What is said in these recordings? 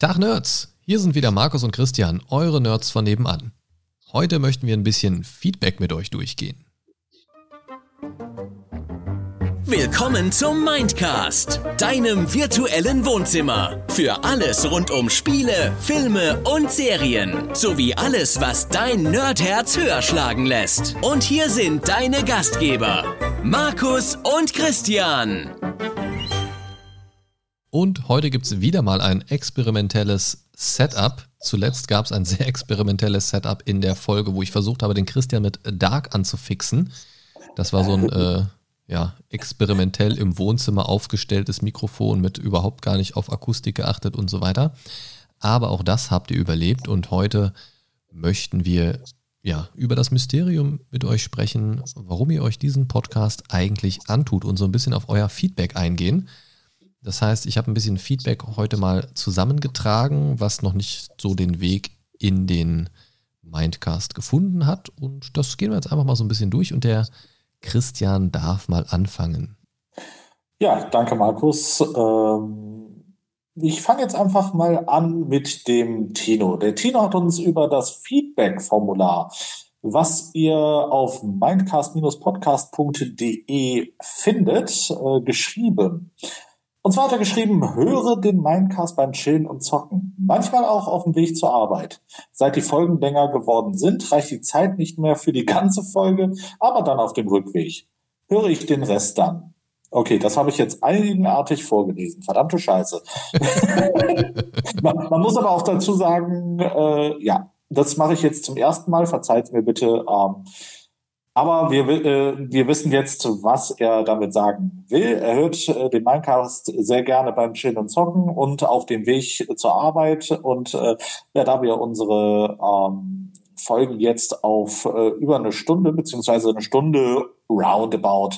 Tag Nerds, hier sind wieder Markus und Christian, eure Nerds von nebenan. Heute möchten wir ein bisschen Feedback mit euch durchgehen. Willkommen zum Mindcast, deinem virtuellen Wohnzimmer. Für alles rund um Spiele, Filme und Serien. Sowie alles, was dein Nerdherz höher schlagen lässt. Und hier sind deine Gastgeber, Markus und Christian. Und heute gibt es wieder mal ein experimentelles Setup. Zuletzt gab es ein sehr experimentelles Setup in der Folge, wo ich versucht habe, den Christian mit Dark anzufixen. Das war so ein äh, ja, experimentell im Wohnzimmer aufgestelltes Mikrofon mit überhaupt gar nicht auf Akustik geachtet und so weiter. Aber auch das habt ihr überlebt und heute möchten wir ja über das Mysterium mit euch sprechen, warum ihr euch diesen Podcast eigentlich antut und so ein bisschen auf euer Feedback eingehen. Das heißt, ich habe ein bisschen Feedback heute mal zusammengetragen, was noch nicht so den Weg in den Mindcast gefunden hat. Und das gehen wir jetzt einfach mal so ein bisschen durch. Und der Christian darf mal anfangen. Ja, danke Markus. Ähm, ich fange jetzt einfach mal an mit dem Tino. Der Tino hat uns über das Feedback-Formular, was ihr auf mindcast-podcast.de findet, äh, geschrieben. Und zwar hat er geschrieben, höre den Mindcast beim Chillen und Zocken. Manchmal auch auf dem Weg zur Arbeit. Seit die Folgen länger geworden sind, reicht die Zeit nicht mehr für die ganze Folge, aber dann auf dem Rückweg. Höre ich den Rest dann. Okay, das habe ich jetzt eigenartig vorgelesen. Verdammte Scheiße. man, man, muss aber auch dazu sagen, äh, ja, das mache ich jetzt zum ersten Mal. Verzeiht mir bitte. Ähm, aber wir, äh, wir wissen jetzt, was er damit sagen will. Er hört äh, den Minecast sehr gerne beim Chillen und Zocken und auf dem Weg zur Arbeit. Und äh, ja, da wir unsere ähm, Folgen jetzt auf äh, über eine Stunde beziehungsweise eine Stunde roundabout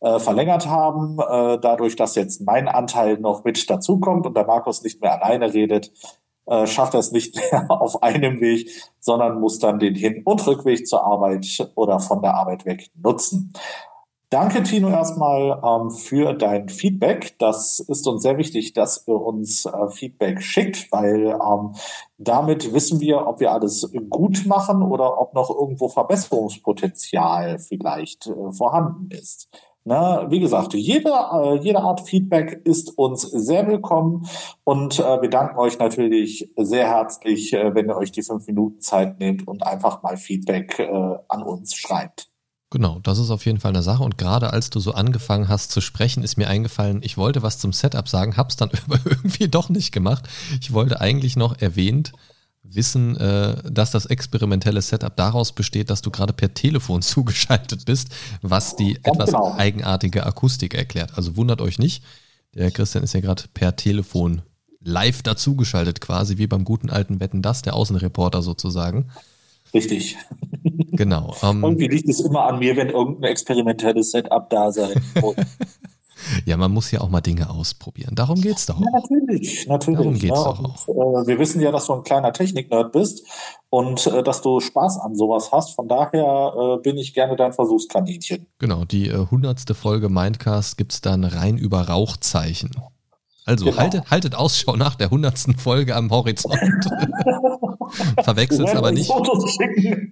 äh, verlängert haben, äh, dadurch, dass jetzt mein Anteil noch mit dazukommt und der Markus nicht mehr alleine redet, äh, schafft es nicht mehr auf einem Weg, sondern muss dann den Hin- und Rückweg zur Arbeit oder von der Arbeit weg nutzen. Danke, Tino, erstmal ähm, für dein Feedback. Das ist uns sehr wichtig, dass ihr uns äh, Feedback schickt, weil ähm, damit wissen wir, ob wir alles gut machen oder ob noch irgendwo Verbesserungspotenzial vielleicht äh, vorhanden ist. Na, wie gesagt, jede, äh, jede Art Feedback ist uns sehr willkommen und äh, wir danken euch natürlich sehr herzlich, äh, wenn ihr euch die fünf Minuten Zeit nehmt und einfach mal Feedback äh, an uns schreibt. Genau, das ist auf jeden Fall eine Sache. Und gerade als du so angefangen hast zu sprechen, ist mir eingefallen, ich wollte was zum Setup sagen, hab's dann irgendwie doch nicht gemacht. Ich wollte eigentlich noch erwähnt wissen, äh, dass das experimentelle Setup daraus besteht, dass du gerade per Telefon zugeschaltet bist, was die Ganz etwas genau. eigenartige Akustik erklärt. Also wundert euch nicht. Der Christian ist ja gerade per Telefon live dazugeschaltet, quasi wie beim guten alten Wetten das, der Außenreporter sozusagen. Richtig. Genau. Ähm, Irgendwie liegt es immer an mir, wenn irgendein experimentelles Setup da sein muss. Ja, man muss ja auch mal Dinge ausprobieren. Darum geht es doch. Ja, natürlich, natürlich. Darum geht's ja, doch auch. äh, wir wissen ja, dass du ein kleiner Technik-Nerd bist und äh, dass du Spaß an sowas hast. Von daher äh, bin ich gerne dein Versuchskaninchen. Genau, die äh, hundertste Folge Mindcast gibt es dann rein über Rauchzeichen. Also genau. haltet, haltet Ausschau nach der hundertsten Folge am Horizont. verwechselt es aber nicht.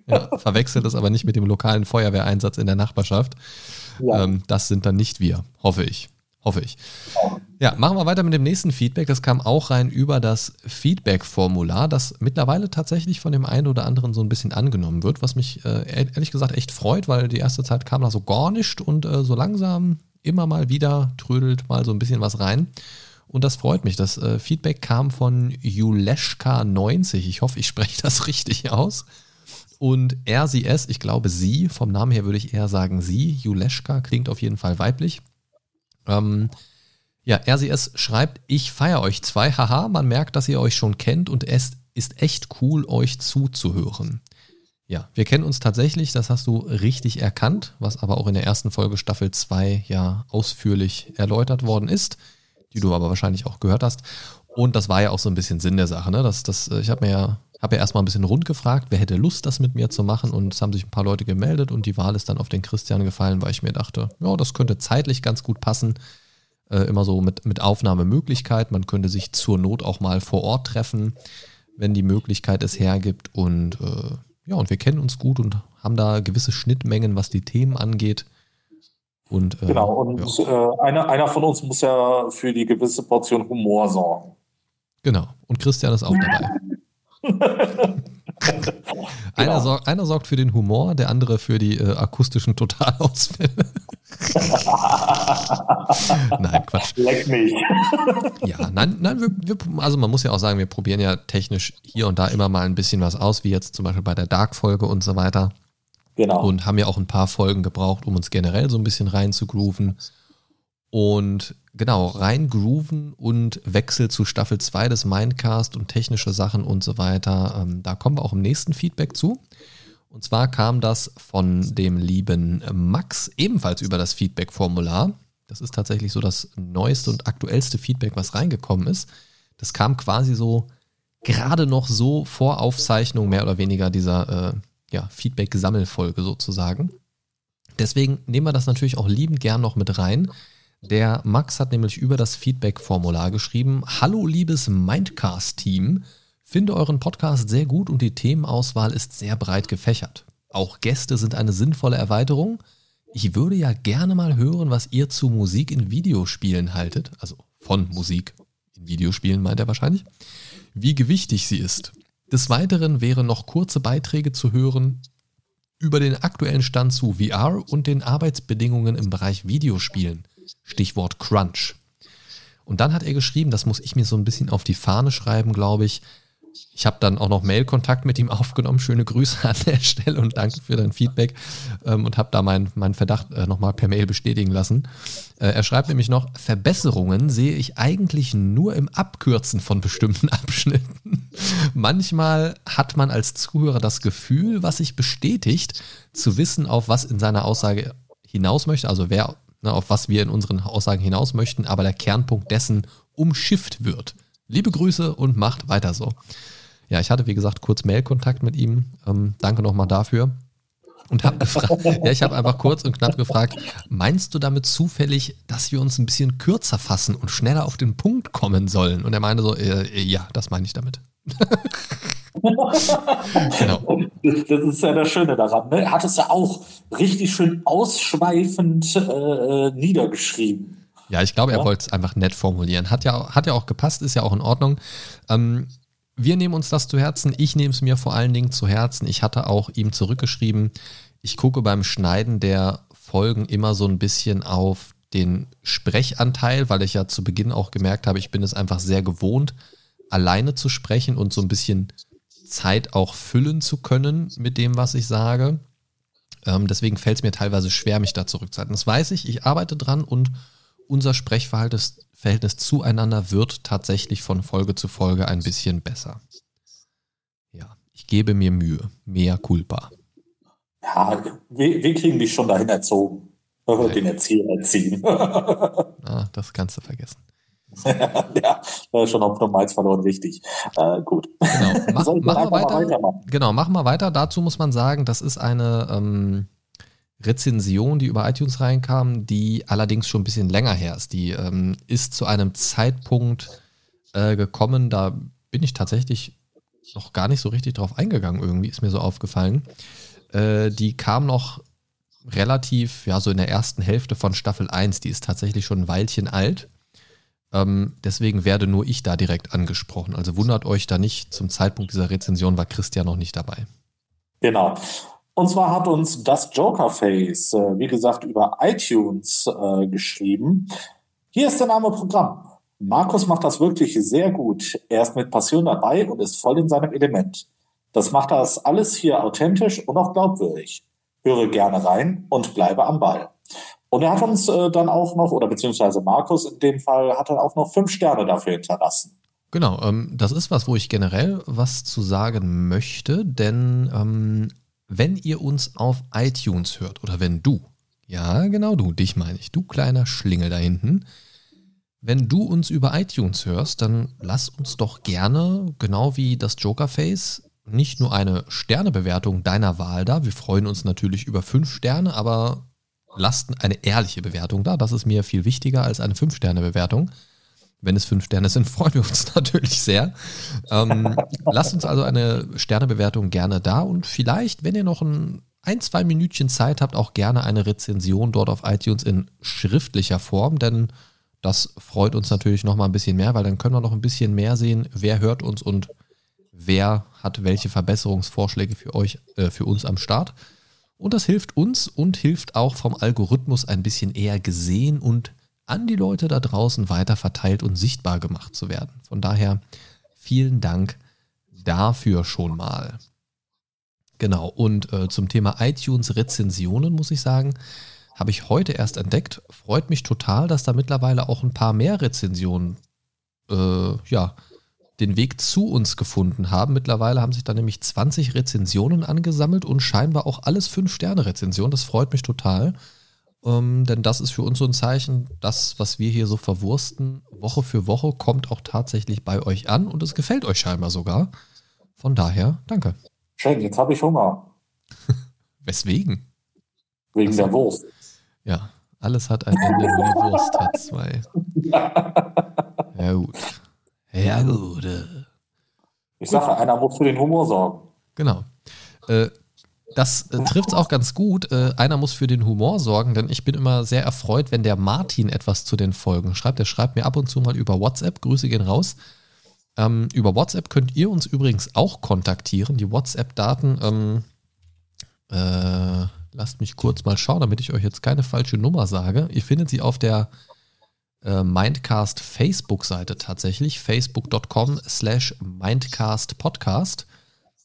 Ja, verwechselt es aber nicht mit dem lokalen Feuerwehreinsatz in der Nachbarschaft. Ja. Ähm, das sind dann nicht wir, hoffe ich. Hoffe ich. Ja, machen wir weiter mit dem nächsten Feedback. Das kam auch rein über das Feedback-Formular, das mittlerweile tatsächlich von dem einen oder anderen so ein bisschen angenommen wird, was mich äh, ehrlich gesagt echt freut, weil die erste Zeit kam da so gar nicht und äh, so langsam immer mal wieder trödelt mal so ein bisschen was rein. Und das freut mich. Das äh, Feedback kam von Juleschka90. Ich hoffe, ich spreche das richtig aus. Und es, ich glaube sie, vom Namen her würde ich eher sagen sie, Juleschka, klingt auf jeden Fall weiblich. Ähm, ja, es schreibt, ich feiere euch zwei, haha, man merkt, dass ihr euch schon kennt und es ist echt cool, euch zuzuhören. Ja, wir kennen uns tatsächlich, das hast du richtig erkannt, was aber auch in der ersten Folge Staffel 2 ja ausführlich erläutert worden ist, die du aber wahrscheinlich auch gehört hast. Und das war ja auch so ein bisschen Sinn der Sache, ne? Das, das, ich habe mir ja habe ja erstmal ein bisschen rund gefragt, wer hätte Lust, das mit mir zu machen. Und es haben sich ein paar Leute gemeldet und die Wahl ist dann auf den Christian gefallen, weil ich mir dachte, ja, das könnte zeitlich ganz gut passen. Äh, immer so mit, mit Aufnahmemöglichkeit. Man könnte sich zur Not auch mal vor Ort treffen, wenn die Möglichkeit es hergibt. Und äh, ja, und wir kennen uns gut und haben da gewisse Schnittmengen, was die Themen angeht. Und, äh, genau, und ja. äh, einer, einer von uns muss ja für die gewisse Portion Humor sorgen. Genau, und Christian ist auch dabei. einer, genau. sorg, einer, sorgt für den Humor, der andere für die äh, akustischen Totalausfälle. nein, Quatsch. Leck mich. ja, nein, nein wir, wir, also man muss ja auch sagen, wir probieren ja technisch hier und da immer mal ein bisschen was aus, wie jetzt zum Beispiel bei der Dark-Folge und so weiter. Genau. Und haben ja auch ein paar Folgen gebraucht, um uns generell so ein bisschen reinzugrooven. Und genau, reingrooven und Wechsel zu Staffel 2 des Mindcast und technische Sachen und so weiter. Ähm, da kommen wir auch im nächsten Feedback zu. Und zwar kam das von dem lieben Max ebenfalls über das Feedback-Formular. Das ist tatsächlich so das neueste und aktuellste Feedback, was reingekommen ist. Das kam quasi so gerade noch so vor Aufzeichnung mehr oder weniger dieser äh, ja, Feedback-Sammelfolge sozusagen. Deswegen nehmen wir das natürlich auch liebend gern noch mit rein. Der Max hat nämlich über das Feedback-Formular geschrieben: Hallo, liebes Mindcast-Team. Finde euren Podcast sehr gut und die Themenauswahl ist sehr breit gefächert. Auch Gäste sind eine sinnvolle Erweiterung. Ich würde ja gerne mal hören, was ihr zu Musik in Videospielen haltet. Also von Musik in Videospielen meint er wahrscheinlich. Wie gewichtig sie ist. Des Weiteren wären noch kurze Beiträge zu hören über den aktuellen Stand zu VR und den Arbeitsbedingungen im Bereich Videospielen. Stichwort Crunch. Und dann hat er geschrieben, das muss ich mir so ein bisschen auf die Fahne schreiben, glaube ich, ich habe dann auch noch Mail-Kontakt mit ihm aufgenommen. Schöne Grüße an der Stelle und danke für dein Feedback ähm, und habe da meinen mein Verdacht äh, nochmal per Mail bestätigen lassen. Äh, er schreibt nämlich noch, Verbesserungen sehe ich eigentlich nur im Abkürzen von bestimmten Abschnitten. Manchmal hat man als Zuhörer das Gefühl, was sich bestätigt, zu wissen, auf was in seiner Aussage hinaus möchte, also wer, ne, auf was wir in unseren Aussagen hinaus möchten, aber der Kernpunkt dessen umschifft wird. Liebe Grüße und macht weiter so. Ja, ich hatte, wie gesagt, kurz Mailkontakt mit ihm. Ähm, danke nochmal dafür. Und habe gefragt, ja, ich habe einfach kurz und knapp gefragt, meinst du damit zufällig, dass wir uns ein bisschen kürzer fassen und schneller auf den Punkt kommen sollen? Und er meinte so, äh, ja, das meine ich damit. genau. Das, das, ist ja das Schöne daran. Ne? Er hat es ja auch richtig schön ausschweifend äh, äh niedergeschrieben. Ja, ich glaube, er ja. wollte es einfach nett formulieren. Hat ja, hat ja auch gepasst, ist ja auch in Ordnung. Ähm, wir nehmen uns das zu Herzen. Ich nehme es mir vor allen Dingen zu Herzen. Ich hatte auch ihm zurückgeschrieben, ich gucke beim Schneiden der Folgen immer so ein bisschen auf den Sprechanteil, weil ich ja zu Beginn auch gemerkt habe, ich bin es einfach sehr gewohnt, alleine zu sprechen und so ein bisschen Zeit auch füllen zu können mit dem, was ich sage. Ähm, deswegen fällt es mir teilweise schwer, mich da zurückzuhalten. Das weiß ich, ich arbeite dran und unser Sprechverhältnis zueinander wird tatsächlich von Folge zu Folge ein bisschen besser. Ja, ich gebe mir Mühe. Mehr culpa. Ja, wir, wir kriegen dich schon dahin erzogen. Den Erzieher erziehen. ah, das kannst du vergessen. ja, schon auf Nummer 1 verloren, richtig. Äh, gut. Genau, Mach, machen wir weiter. Genau, machen wir weiter. Dazu muss man sagen, das ist eine ähm, Rezension, die über iTunes reinkam, die allerdings schon ein bisschen länger her ist. Die ähm, ist zu einem Zeitpunkt äh, gekommen, da bin ich tatsächlich noch gar nicht so richtig drauf eingegangen, irgendwie ist mir so aufgefallen. Äh, die kam noch relativ, ja, so in der ersten Hälfte von Staffel 1. Die ist tatsächlich schon ein Weilchen alt. Ähm, deswegen werde nur ich da direkt angesprochen. Also wundert euch da nicht, zum Zeitpunkt dieser Rezension war Christian noch nicht dabei. Genau. Und zwar hat uns das Joker-Face, äh, wie gesagt, über iTunes äh, geschrieben. Hier ist der Name Programm. Markus macht das wirklich sehr gut. Er ist mit Passion dabei und ist voll in seinem Element. Das macht das alles hier authentisch und auch glaubwürdig. Höre gerne rein und bleibe am Ball. Und er hat uns äh, dann auch noch, oder beziehungsweise Markus in dem Fall, hat dann auch noch fünf Sterne dafür hinterlassen. Genau, ähm, das ist was, wo ich generell was zu sagen möchte, denn ähm, wenn ihr uns auf iTunes hört oder wenn du, ja genau du, dich meine ich, du kleiner Schlingel da hinten, wenn du uns über iTunes hörst, dann lass uns doch gerne, genau wie das Jokerface, nicht nur eine Sternebewertung deiner Wahl da. Wir freuen uns natürlich über fünf Sterne, aber lasst eine ehrliche Bewertung da. Das ist mir viel wichtiger als eine 5-Sterne-Bewertung. Wenn es 5 Sterne sind, freuen wir uns natürlich sehr. Ähm, lasst uns also eine Sternebewertung gerne da und vielleicht, wenn ihr noch ein, ein, zwei Minütchen Zeit habt, auch gerne eine Rezension dort auf iTunes in schriftlicher Form, denn das freut uns natürlich noch mal ein bisschen mehr, weil dann können wir noch ein bisschen mehr sehen, wer hört uns und wer hat welche Verbesserungsvorschläge für euch, äh, für uns am Start. Und das hilft uns und hilft auch vom Algorithmus ein bisschen eher gesehen und an die Leute da draußen weiter verteilt und sichtbar gemacht zu werden. Von daher vielen Dank dafür schon mal. Genau, und äh, zum Thema iTunes-Rezensionen muss ich sagen, habe ich heute erst entdeckt. Freut mich total, dass da mittlerweile auch ein paar mehr Rezensionen äh, ja, den Weg zu uns gefunden haben. Mittlerweile haben sich da nämlich 20 Rezensionen angesammelt und scheinbar auch alles 5-Sterne-Rezensionen. Das freut mich total. Ähm, denn das ist für uns so ein Zeichen, das, was wir hier so verwursten, Woche für Woche, kommt auch tatsächlich bei euch an und es gefällt euch scheinbar sogar. Von daher, danke. Schön, jetzt habe ich Hunger. Weswegen? Wegen also, der Wurst. Ja, alles hat ein Ende, nur die Wurst hat zwei. ja, gut. Ja, gut. Ich sage, einer muss für den Humor sorgen. Genau. Äh, das äh, trifft es auch ganz gut. Äh, einer muss für den Humor sorgen, denn ich bin immer sehr erfreut, wenn der Martin etwas zu den Folgen schreibt. Der schreibt mir ab und zu mal über WhatsApp. Grüße gehen raus. Ähm, über WhatsApp könnt ihr uns übrigens auch kontaktieren. Die WhatsApp-Daten, ähm, äh, lasst mich kurz mal schauen, damit ich euch jetzt keine falsche Nummer sage. Ihr findet sie auf der äh, Mindcast Facebook-Seite tatsächlich, facebook.com slash Mindcast Podcast.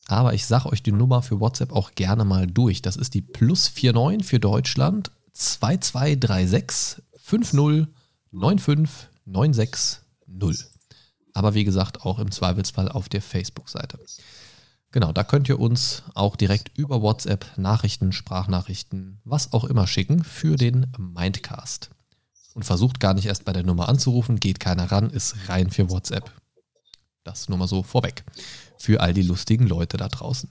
Aber ich sage euch die Nummer für WhatsApp auch gerne mal durch. Das ist die plus 49 für Deutschland 2236 50 95 960. Aber wie gesagt, auch im Zweifelsfall auf der Facebook-Seite. Genau, da könnt ihr uns auch direkt über WhatsApp Nachrichten, Sprachnachrichten, was auch immer schicken für den Mindcast. Und versucht gar nicht erst bei der Nummer anzurufen, geht keiner ran, ist rein für WhatsApp. Das nur mal so vorweg für all die lustigen Leute da draußen.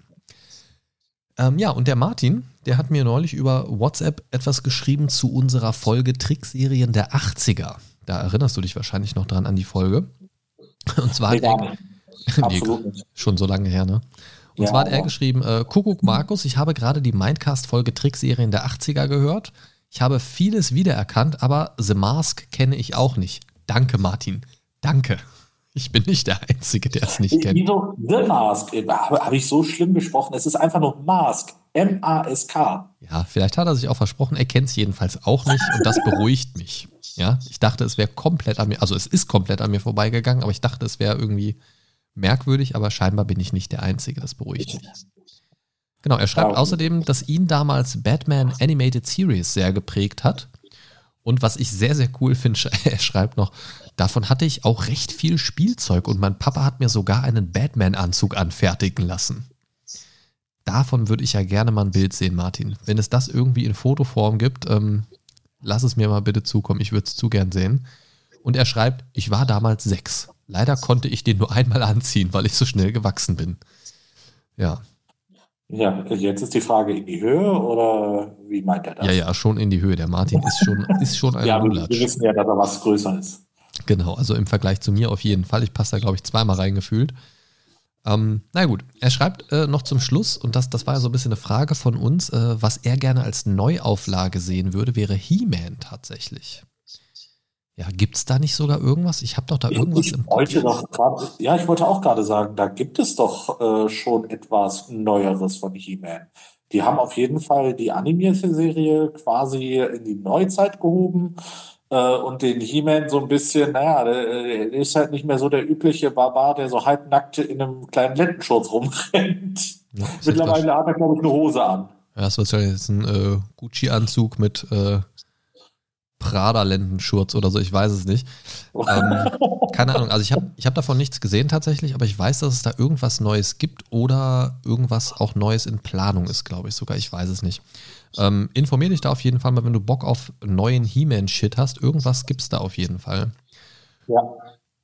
Ähm, ja, und der Martin, der hat mir neulich über WhatsApp etwas geschrieben zu unserer Folge Trickserien der 80er. Da erinnerst du dich wahrscheinlich noch dran an die Folge. Und zwar hat er, nee, schon so lange her, ne? Und ja, zwar hat er geschrieben, äh, Kuckuck Markus, ich habe gerade die Mindcast-Folge Trickserien der 80er gehört. Ich habe vieles wiedererkannt, aber The Mask kenne ich auch nicht. Danke, Martin. Danke. Ich bin nicht der Einzige, der es nicht kennt. Wieso The Mask? Habe hab ich so schlimm gesprochen? Es ist einfach nur Mask. M-A-S-K. Ja, vielleicht hat er sich auch versprochen, er kennt es jedenfalls auch nicht und das beruhigt mich. Ja, ich dachte, es wäre komplett an mir, also es ist komplett an mir vorbeigegangen, aber ich dachte, es wäre irgendwie merkwürdig, aber scheinbar bin ich nicht der Einzige, das beruhigt mich. Genau, er schreibt außerdem, dass ihn damals Batman Animated Series sehr geprägt hat. Und was ich sehr, sehr cool finde, er schreibt noch, Davon hatte ich auch recht viel Spielzeug und mein Papa hat mir sogar einen Batman-Anzug anfertigen lassen. Davon würde ich ja gerne mal ein Bild sehen, Martin. Wenn es das irgendwie in Fotoform gibt, ähm, lass es mir mal bitte zukommen. Ich würde es zu gern sehen. Und er schreibt, ich war damals sechs. Leider konnte ich den nur einmal anziehen, weil ich so schnell gewachsen bin. Ja. Ja, jetzt ist die Frage in die Höhe oder wie meint er das? Ja, ja, schon in die Höhe. Der Martin ist schon, ist schon ein Ja, wir wissen ja, dass er was größer ist. Genau, also im Vergleich zu mir auf jeden Fall. Ich passe da, glaube ich, zweimal reingefühlt. Ähm, na gut, er schreibt äh, noch zum Schluss, und das, das war ja so ein bisschen eine Frage von uns, äh, was er gerne als Neuauflage sehen würde, wäre He-Man tatsächlich. Ja, gibt es da nicht sogar irgendwas? Ich habe doch da irgendwas ich im wollte Doch grad, ja, ich wollte auch gerade sagen, da gibt es doch äh, schon etwas Neueres von He-Man. Die haben auf jeden Fall die animierte Serie quasi in die Neuzeit gehoben und den He-Man so ein bisschen, naja, der, ist halt nicht mehr so der übliche Barbar, der so halbnackt in einem kleinen Lendenschurz rumrennt. Ja, Mittlerweile hat er, glaube ich, eine Hose an. Ja, das wird ja jetzt ein äh, Gucci-Anzug mit äh, Prada-Lendenschurz oder so, ich weiß es nicht. Ähm, keine Ahnung, also ich habe ich hab davon nichts gesehen tatsächlich, aber ich weiß, dass es da irgendwas Neues gibt oder irgendwas auch Neues in Planung ist, glaube ich sogar. Ich weiß es nicht. Ähm, informier dich da auf jeden Fall mal, wenn du Bock auf neuen He-Man-Shit hast. Irgendwas gibt es da auf jeden Fall. Ja.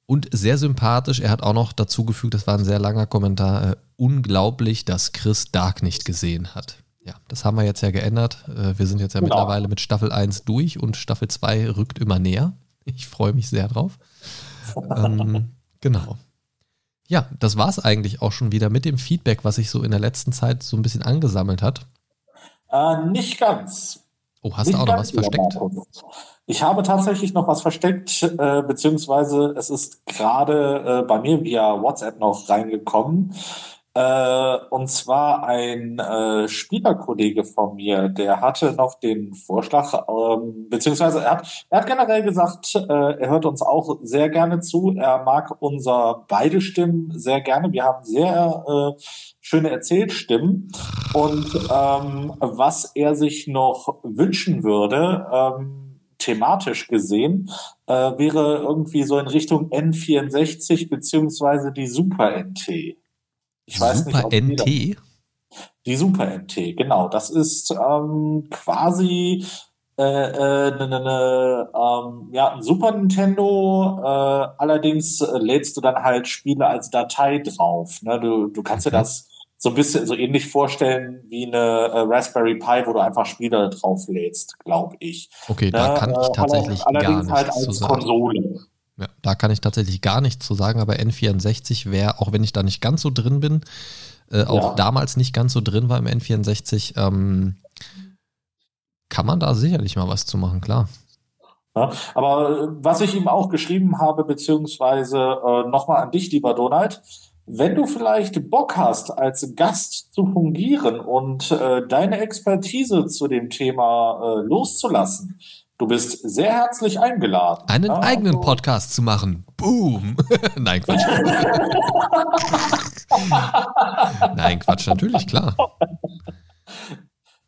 Und sehr sympathisch, er hat auch noch dazu gefügt, das war ein sehr langer Kommentar, äh, unglaublich, dass Chris Dark nicht gesehen hat. Ja, das haben wir jetzt ja geändert. Äh, wir sind jetzt ja genau. mittlerweile mit Staffel 1 durch und Staffel 2 rückt immer näher. Ich freue mich sehr drauf. ähm, genau. Ja, das war es eigentlich auch schon wieder mit dem Feedback, was sich so in der letzten Zeit so ein bisschen angesammelt hat. Äh, nicht ganz. Oh, hast nicht du auch noch was versteckt? Ich habe tatsächlich noch was versteckt, äh, beziehungsweise es ist gerade äh, bei mir via WhatsApp noch reingekommen. Äh, und zwar ein äh, Spielerkollege von mir, der hatte noch den Vorschlag, ähm, beziehungsweise er hat, er hat generell gesagt, äh, er hört uns auch sehr gerne zu. Er mag unser beide Stimmen sehr gerne. Wir haben sehr äh, schöne Erzählstimmen. Und ähm, was er sich noch wünschen würde, ähm, thematisch gesehen, äh, wäre irgendwie so in Richtung N64 beziehungsweise die Super NT. Ich weiß Super nicht, NT? Die, die Super NT, genau. Das ist ähm, quasi äh, äh, ne, ne, ne, ähm, ja, ein Super Nintendo, äh, allerdings äh, lädst du dann halt Spiele als Datei drauf. Ne? Du, du kannst dir das so ein bisschen so ähnlich vorstellen wie eine äh, Raspberry Pi, wo du einfach Spiele drauf lädst, glaube ich. Okay, da ne? kann ich äh, tatsächlich äh, gar nichts halt zu sagen. Konsole. Ja, da kann ich tatsächlich gar nichts zu sagen, aber N64 wäre, auch wenn ich da nicht ganz so drin bin, äh, auch ja. damals nicht ganz so drin war im N64, ähm, kann man da sicherlich mal was zu machen, klar. Ja, aber äh, was ich ihm auch geschrieben habe, beziehungsweise äh, nochmal an dich, lieber Donald, wenn du vielleicht Bock hast, als Gast zu fungieren und äh, deine Expertise zu dem Thema äh, loszulassen, Du bist sehr herzlich eingeladen. Einen ja, eigenen also Podcast zu machen. Boom. Nein, Quatsch. Nein, Quatsch, natürlich, klar.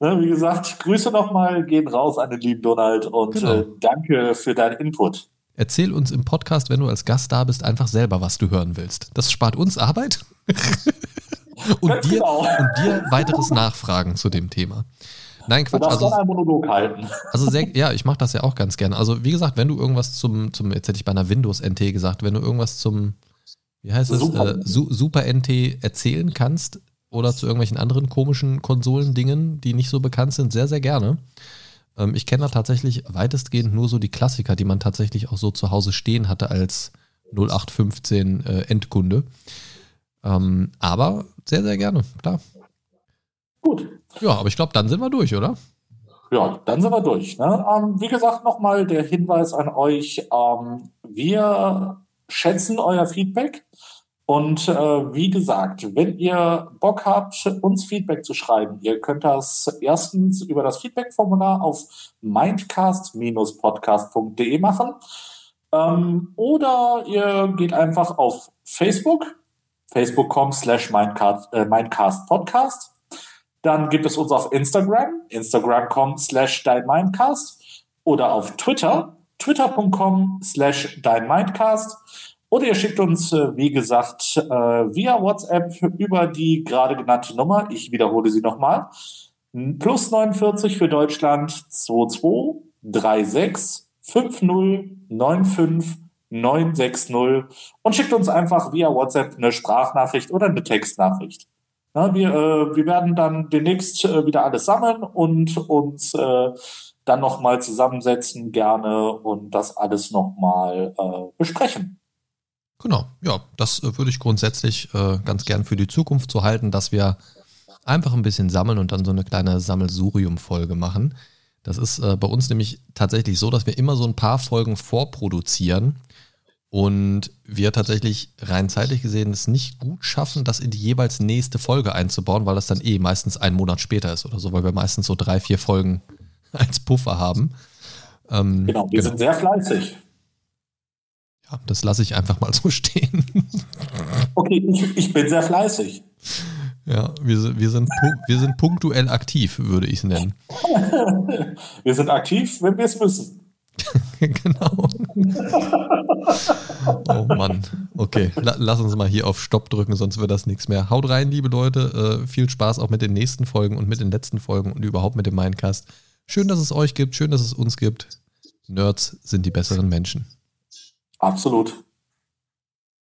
Wie gesagt, Grüße nochmal gehen raus an den lieben Donald und genau. äh, danke für deinen Input. Erzähl uns im Podcast, wenn du als Gast da bist, einfach selber, was du hören willst. Das spart uns Arbeit und, dir, genau. und dir weiteres Nachfragen zu dem Thema. Nein, Quatsch. Du also, einen Monolog halten. Also sehr, ja, ich mache das ja auch ganz gerne. Also wie gesagt, wenn du irgendwas zum, zum, jetzt hätte ich bei einer Windows NT gesagt, wenn du irgendwas zum, wie heißt es, Super, äh, Super NT erzählen kannst oder zu irgendwelchen anderen komischen Konsolendingen, die nicht so bekannt sind, sehr, sehr gerne. Ähm, ich kenne da tatsächlich weitestgehend nur so die Klassiker, die man tatsächlich auch so zu Hause stehen hatte als 0815 äh, Endkunde. Ähm, aber sehr, sehr gerne, klar. Gut. Ja, aber ich glaube, dann sind wir durch, oder? Ja, dann sind wir durch. Ne? Ähm, wie gesagt, nochmal der Hinweis an euch. Ähm, wir schätzen euer Feedback. Und äh, wie gesagt, wenn ihr Bock habt, uns Feedback zu schreiben, ihr könnt das erstens über das Feedback-Formular auf mindcast-podcast.de machen. Ähm, oder ihr geht einfach auf Facebook, facebook.com slash mindcast, äh, podcast dann gibt es uns auf Instagram, instagram.com slash deinmindcast oder auf Twitter, twitter.com slash deinmindcast. Oder ihr schickt uns, äh, wie gesagt, äh, via WhatsApp über die gerade genannte Nummer. Ich wiederhole sie nochmal. Plus 49 für Deutschland 22 36 50 95 960 und schickt uns einfach via WhatsApp eine Sprachnachricht oder eine Textnachricht. Na, wir, äh, wir werden dann demnächst äh, wieder alles sammeln und uns äh, dann nochmal zusammensetzen gerne und das alles nochmal äh, besprechen. Genau, ja, das äh, würde ich grundsätzlich äh, ganz gern für die Zukunft so halten, dass wir einfach ein bisschen sammeln und dann so eine kleine Sammelsurium-Folge machen. Das ist äh, bei uns nämlich tatsächlich so, dass wir immer so ein paar Folgen vorproduzieren und wir tatsächlich rein zeitlich gesehen es nicht gut schaffen, das in die jeweils nächste Folge einzubauen, weil das dann eh meistens einen Monat später ist oder so, weil wir meistens so drei, vier Folgen als Puffer haben. Ähm, genau, wir genau. sind sehr fleißig. Ja, das lasse ich einfach mal so stehen. Okay, ich, ich bin sehr fleißig. Ja, wir, wir, sind, wir sind punktuell aktiv, würde ich es nennen. Wir sind aktiv, wenn wir es müssen. genau. oh Mann. Okay, La lass uns mal hier auf Stopp drücken, sonst wird das nichts mehr. Haut rein, liebe Leute. Äh, viel Spaß auch mit den nächsten Folgen und mit den letzten Folgen und überhaupt mit dem Mindcast. Schön, dass es euch gibt. Schön, dass es uns gibt. Nerds sind die besseren Menschen. Absolut.